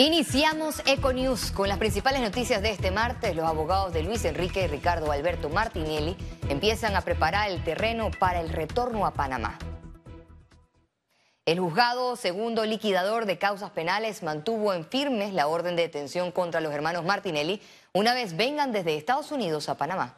Iniciamos Econews con las principales noticias de este martes. Los abogados de Luis Enrique y Ricardo Alberto Martinelli empiezan a preparar el terreno para el retorno a Panamá. El juzgado segundo liquidador de causas penales mantuvo en firmes la orden de detención contra los hermanos Martinelli una vez vengan desde Estados Unidos a Panamá.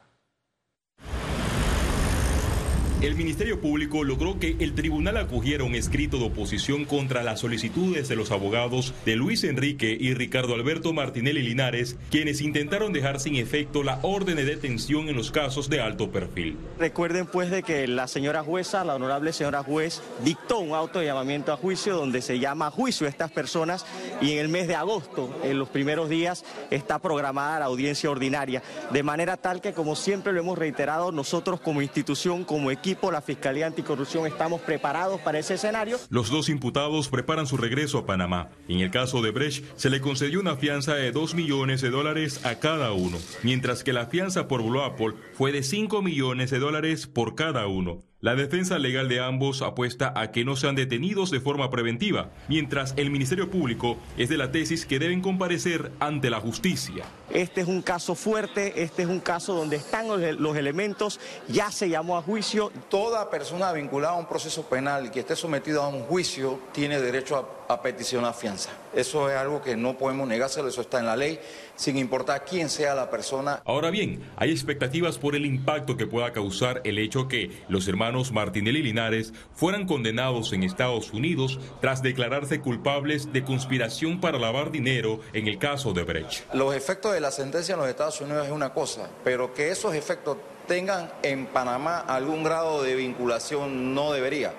El Ministerio Público logró que el tribunal acogiera un escrito de oposición contra las solicitudes de los abogados de Luis Enrique y Ricardo Alberto Martinelli Linares, quienes intentaron dejar sin efecto la orden de detención en los casos de alto perfil. Recuerden pues de que la señora jueza, la honorable señora juez, dictó un auto de llamamiento a juicio donde se llama a juicio a estas personas y en el mes de agosto, en los primeros días, está programada la audiencia ordinaria, de manera tal que como siempre lo hemos reiterado, nosotros como institución, como equipo, la Fiscalía Anticorrupción, estamos preparados para ese escenario. Los dos imputados preparan su regreso a Panamá. En el caso de Brecht, se le concedió una fianza de 2 millones de dólares a cada uno, mientras que la fianza por Blue Apple fue de 5 millones de dólares por cada uno. La defensa legal de ambos apuesta a que no sean detenidos de forma preventiva, mientras el Ministerio Público es de la tesis que deben comparecer ante la justicia. Este es un caso fuerte, este es un caso donde están los, elementos, ya se llamó a juicio. Toda persona vinculada a un proceso penal y que esté sometido a un juicio tiene derecho a a peticionar fianza. Eso es algo que no podemos negárselo, eso está en la ley, sin importar quién sea la persona. Ahora bien, hay expectativas por el impacto que pueda causar el hecho que los hermanos Martinelli Linares fueran condenados en Estados Unidos tras declararse culpables de conspiración para lavar dinero en el caso de Brecht. Los efectos de la sentencia en los Estados Unidos es una cosa, pero que esos efectos tengan en Panamá algún grado de vinculación no debería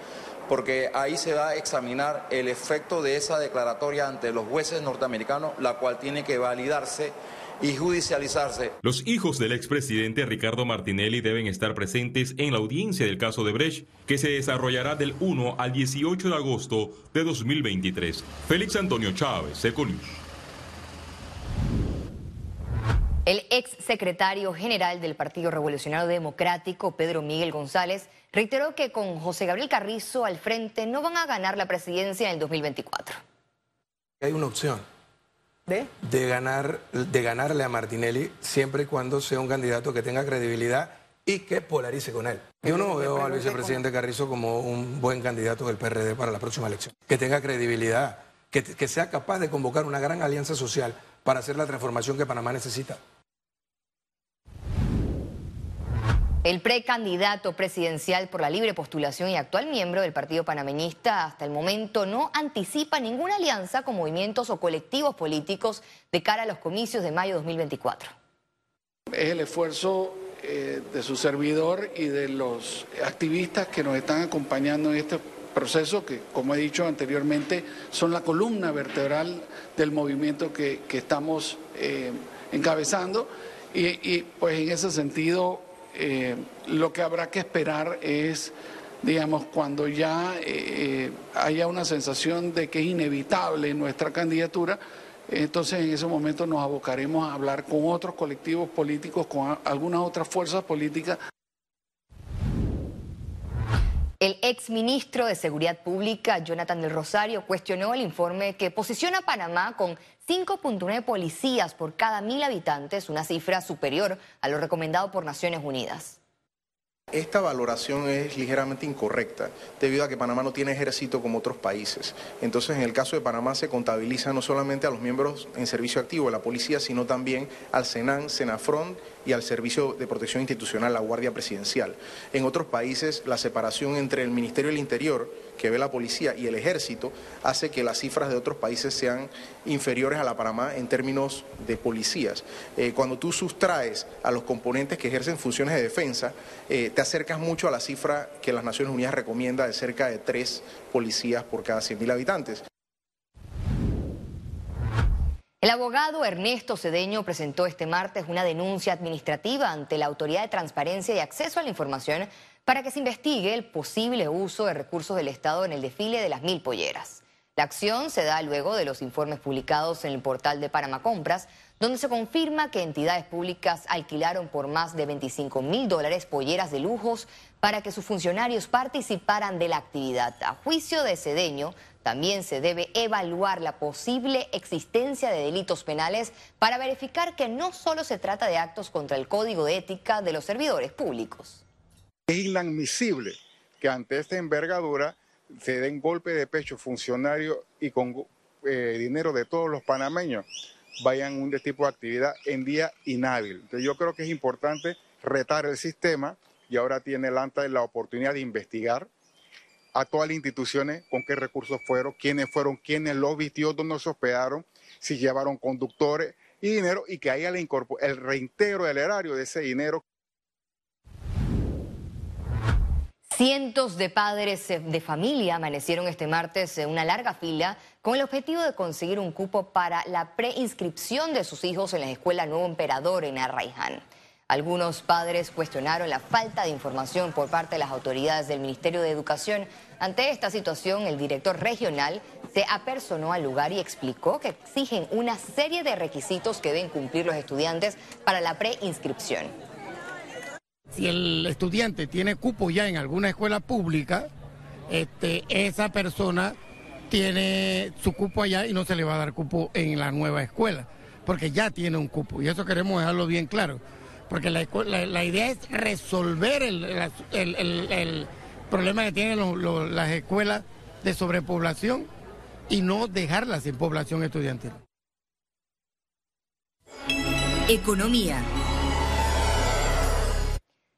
porque ahí se va a examinar el efecto de esa declaratoria ante los jueces norteamericanos, la cual tiene que validarse y judicializarse. Los hijos del expresidente Ricardo Martinelli deben estar presentes en la audiencia del caso de Brecht, que se desarrollará del 1 al 18 de agosto de 2023. Félix Antonio Chávez, Econius. El ex secretario general del Partido Revolucionario Democrático, Pedro Miguel González, reiteró que con José Gabriel Carrizo al frente no van a ganar la presidencia en el 2024. Hay una opción. ¿De? De, ganar, de ganarle a Martinelli siempre y cuando sea un candidato que tenga credibilidad y que polarice con él. Yo no veo al vicepresidente Carrizo como un buen candidato del PRD para la próxima elección. Que tenga credibilidad, que, que sea capaz de convocar una gran alianza social para hacer la transformación que Panamá necesita. El precandidato presidencial por la libre postulación y actual miembro del Partido Panameñista hasta el momento no anticipa ninguna alianza con movimientos o colectivos políticos de cara a los comicios de mayo de 2024. Es el esfuerzo eh, de su servidor y de los activistas que nos están acompañando en este proceso que, como he dicho anteriormente, son la columna vertebral del movimiento que, estamos eh, encabezando. y pues en ese sentido eh, lo que habrá que esperar es, digamos, cuando ya eh, haya una sensación de que es inevitable nuestra candidatura, entonces en ese momento nos abocaremos a hablar con otros colectivos políticos, con algunas otras fuerzas políticas. El exministro de Seguridad Pública, Jonathan del Rosario, cuestionó el informe que posiciona a Panamá con 5.9 policías por cada mil habitantes, una cifra superior a lo recomendado por Naciones Unidas. Esta valoración es ligeramente incorrecta, debido a que Panamá no tiene ejército como otros países. Entonces, en el caso de Panamá se contabiliza no solamente a los miembros en servicio activo de la policía, sino también al Senan, Senafront y al Servicio de Protección Institucional, la Guardia Presidencial. En otros países, la separación entre el Ministerio del Interior, que ve la policía, y el Ejército, hace que las cifras de otros países sean inferiores a la Panamá en términos de policías. Eh, cuando tú sustraes a los componentes que ejercen funciones de defensa, eh, te acercas mucho a la cifra que las Naciones Unidas recomienda de cerca de tres policías por cada 100.000 habitantes. El abogado Ernesto Cedeño presentó este martes una denuncia administrativa ante la Autoridad de Transparencia y Acceso a la Información para que se investigue el posible uso de recursos del Estado en el desfile de las mil polleras. La acción se da luego de los informes publicados en el portal de Panamá Compras, donde se confirma que entidades públicas alquilaron por más de 25 mil dólares polleras de lujos para que sus funcionarios participaran de la actividad. A juicio de Cedeño, También se debe evaluar la posible existencia de delitos penales para verificar que no solo se trata de actos contra el código de ética de los servidores públicos. Es inadmisible que ante esta envergadura se den golpe de pecho funcionarios y con eh, dinero de todos los panameños vayan un tipo de actividad en día inhábil. Entonces yo creo que es importante retar el sistema y ahora tiene el ANTA la oportunidad de investigar a todas las instituciones con qué recursos fueron, quiénes fueron, quiénes los vistió, dónde se hospedaron, si llevaron conductores y dinero y que haya el reintegro del erario de ese dinero. Cientos de padres de familia amanecieron este martes en una larga fila con el objetivo de conseguir un cupo para la preinscripción de sus hijos en la escuela Nuevo Emperador en Arraiján. Algunos padres cuestionaron la falta de información por parte de las autoridades del Ministerio de Educación. Ante esta situación, el director regional se apersonó al lugar y explicó que exigen una serie de requisitos que deben cumplir los estudiantes para la preinscripción. Si el estudiante tiene cupo ya en alguna escuela pública, este, esa persona tiene su cupo allá y no se le va a dar cupo en la nueva escuela, porque ya tiene un cupo. Y eso queremos dejarlo bien claro porque la, idea es resolver el, problema que tienen las escuelas de sobrepoblación y no dejarlas sin población estudiantil. Economía.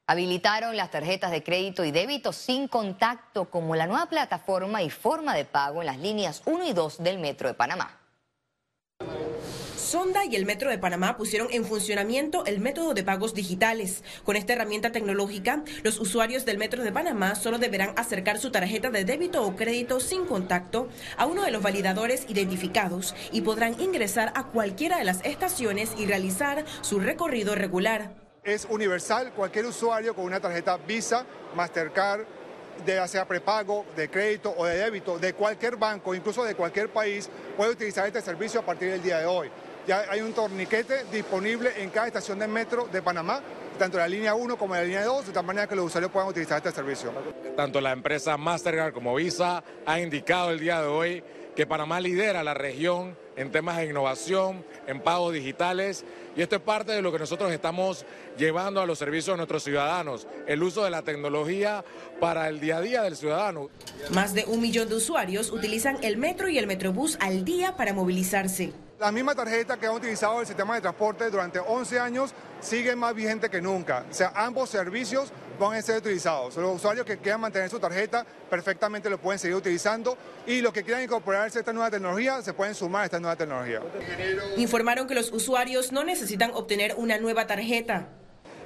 Habilitaron las tarjetas de crédito y débito sin contacto como la nueva plataforma y forma de pago en las líneas 1 y 2 del Metro de Panamá. Sonda y el Metro de Panamá pusieron en funcionamiento el método de pagos digitales. Con esta herramienta tecnológica, los usuarios del Metro de Panamá solo deberán acercar su tarjeta de débito o crédito sin contacto a uno de los validadores identificados y podrán ingresar a cualquiera de las estaciones y realizar su recorrido regular. Es universal, cualquier usuario con una tarjeta Visa, Mastercard, de sea prepago, de crédito o de débito de cualquier banco, incluso de cualquier país, puede utilizar este servicio a partir del día de hoy. Ya hay un torniquete disponible en cada estación de metro de Panamá, tanto la línea 1 como la línea 2, de tal manera que los usuarios puedan utilizar este servicio. Tanto la empresa Mastercard como Visa han indicado el día de hoy que Panamá lidera la región en temas de innovación, en pagos digitales, y esto es parte de lo que nosotros estamos llevando a los servicios de nuestros ciudadanos, el uso de la tecnología para el día a día del ciudadano. Más de un millón de usuarios utilizan el metro y el metrobús al día para movilizarse. La misma tarjeta que ha utilizado el sistema de transporte durante 11 años sigue más vigente que nunca. O sea, ambos servicios van a ser utilizados. Los usuarios que quieran mantener su tarjeta perfectamente lo pueden seguir utilizando y los que quieran incorporarse a esta nueva tecnología se pueden sumar a esta nueva tecnología. Informaron que los usuarios no necesitan obtener una nueva tarjeta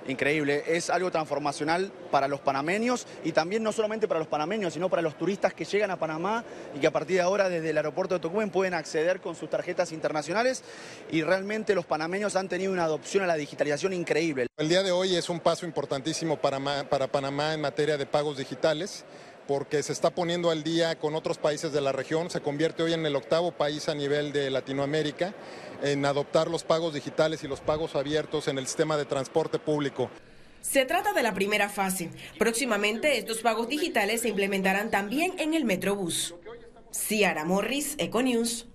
increíble. Es algo transformacional para los panameños y también no solamente para los panameños, sino para los turistas que llegan a Panamá y que a partir de ahora desde el aeropuerto de Tocumen pueden acceder con sus tarjetas internacionales y realmente los panameños han tenido una adopción a la digitalización increíble. El día de hoy es un paso importantísimo para, para Panamá en materia de pagos digitales porque se está poniendo al día con otros países de la región, se convierte hoy en el octavo país a nivel de Latinoamérica en adoptar los pagos digitales y los pagos abiertos en el sistema de transporte público. Se trata de la primera fase. Próximamente estos pagos digitales se implementarán también en el Metrobús. Ciara Morris, Econews.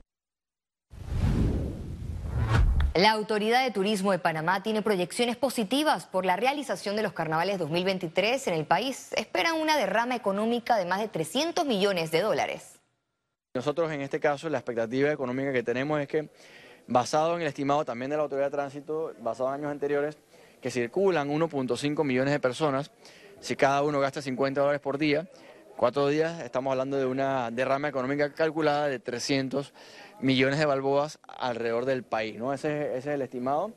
La Autoridad de Turismo de Panamá tiene proyecciones positivas por la realización de los carnavales 2023 en el país. Esperan una derrama económica de más de 300 millones de dólares. Nosotros en este caso la expectativa económica que tenemos es que basado en el estimado también de la Autoridad de Tránsito, basado en años anteriores, que circulan 1.5 millones de personas, si cada uno gasta 50 dólares por día, cuatro días estamos hablando de una derrama económica calculada de 300 millones de balboas alrededor del país, ¿no? Ese, ese es el estimado.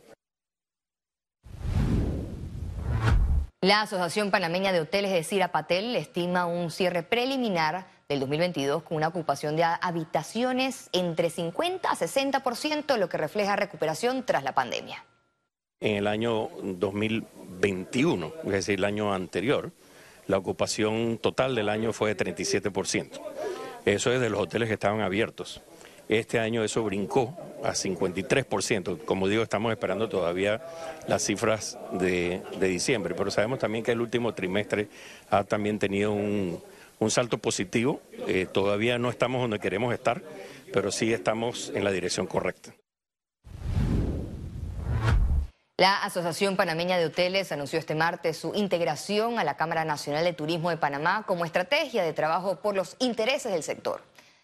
La Asociación Panameña de Hoteles de Cira Patel estima un cierre preliminar del 2022 con una ocupación de habitaciones entre 50 a 60%, lo que refleja recuperación tras la pandemia. En el año 2021, es decir, el año anterior, la ocupación total del año fue de 37%. Eso es de los hoteles que estaban abiertos. Este año eso brincó a 53%. Como digo, estamos esperando todavía las cifras de, diciembre, pero sabemos también que el último trimestre ha también tenido un, un salto positivo. Eh, todavía no estamos donde queremos estar, pero sí estamos en la dirección correcta. La Asociación Panameña de Hoteles anunció este martes su integración a la Cámara Nacional de Turismo de Panamá como estrategia de trabajo por los intereses del sector.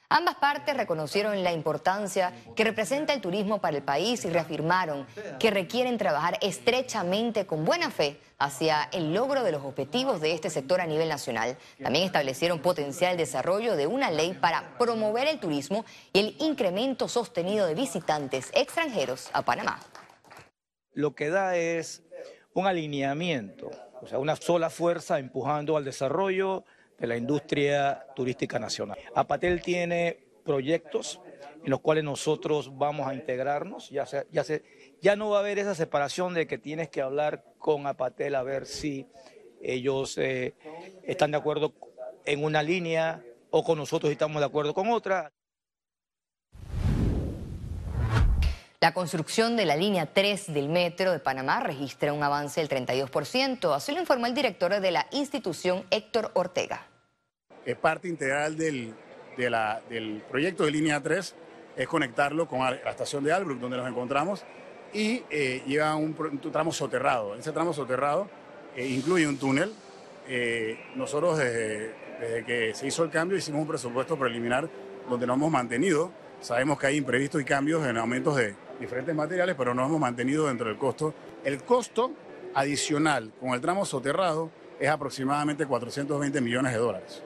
Ambas partes reconocieron la importancia que representa el turismo para el país y reafirmaron que requieren trabajar estrechamente con buena fe hacia el logro de los objetivos de este sector a nivel nacional. También establecieron potencial desarrollo de una ley para promover el turismo y el incremento sostenido de visitantes extranjeros a Panamá lo que da es un alineamiento, o sea, una sola fuerza empujando al desarrollo de la industria turística nacional. Apatel tiene proyectos en los cuales nosotros vamos a integrarnos, ya, ya, ya no va a haber esa separación de que tienes que hablar con Apatel a ver si ellos eh, están de acuerdo en una línea o con nosotros estamos de acuerdo con otra. La construcción de la línea 3 del metro de Panamá registra un avance del 32%, así lo informó el director de la institución, Héctor Ortega. Es parte integral del, del proyecto de línea 3, es conectarlo con la estación de Albrook, donde nos encontramos, y eh, lleva un, tramo soterrado. Ese tramo soterrado eh, incluye un túnel. Eh, nosotros desde, que se hizo el cambio hicimos un presupuesto preliminar donde nos hemos mantenido. Sabemos que hay imprevistos y cambios en aumentos de diferentes materiales, pero nos hemos mantenido dentro del costo. El costo adicional con el tramo soterrado es aproximadamente 420 millones de dólares.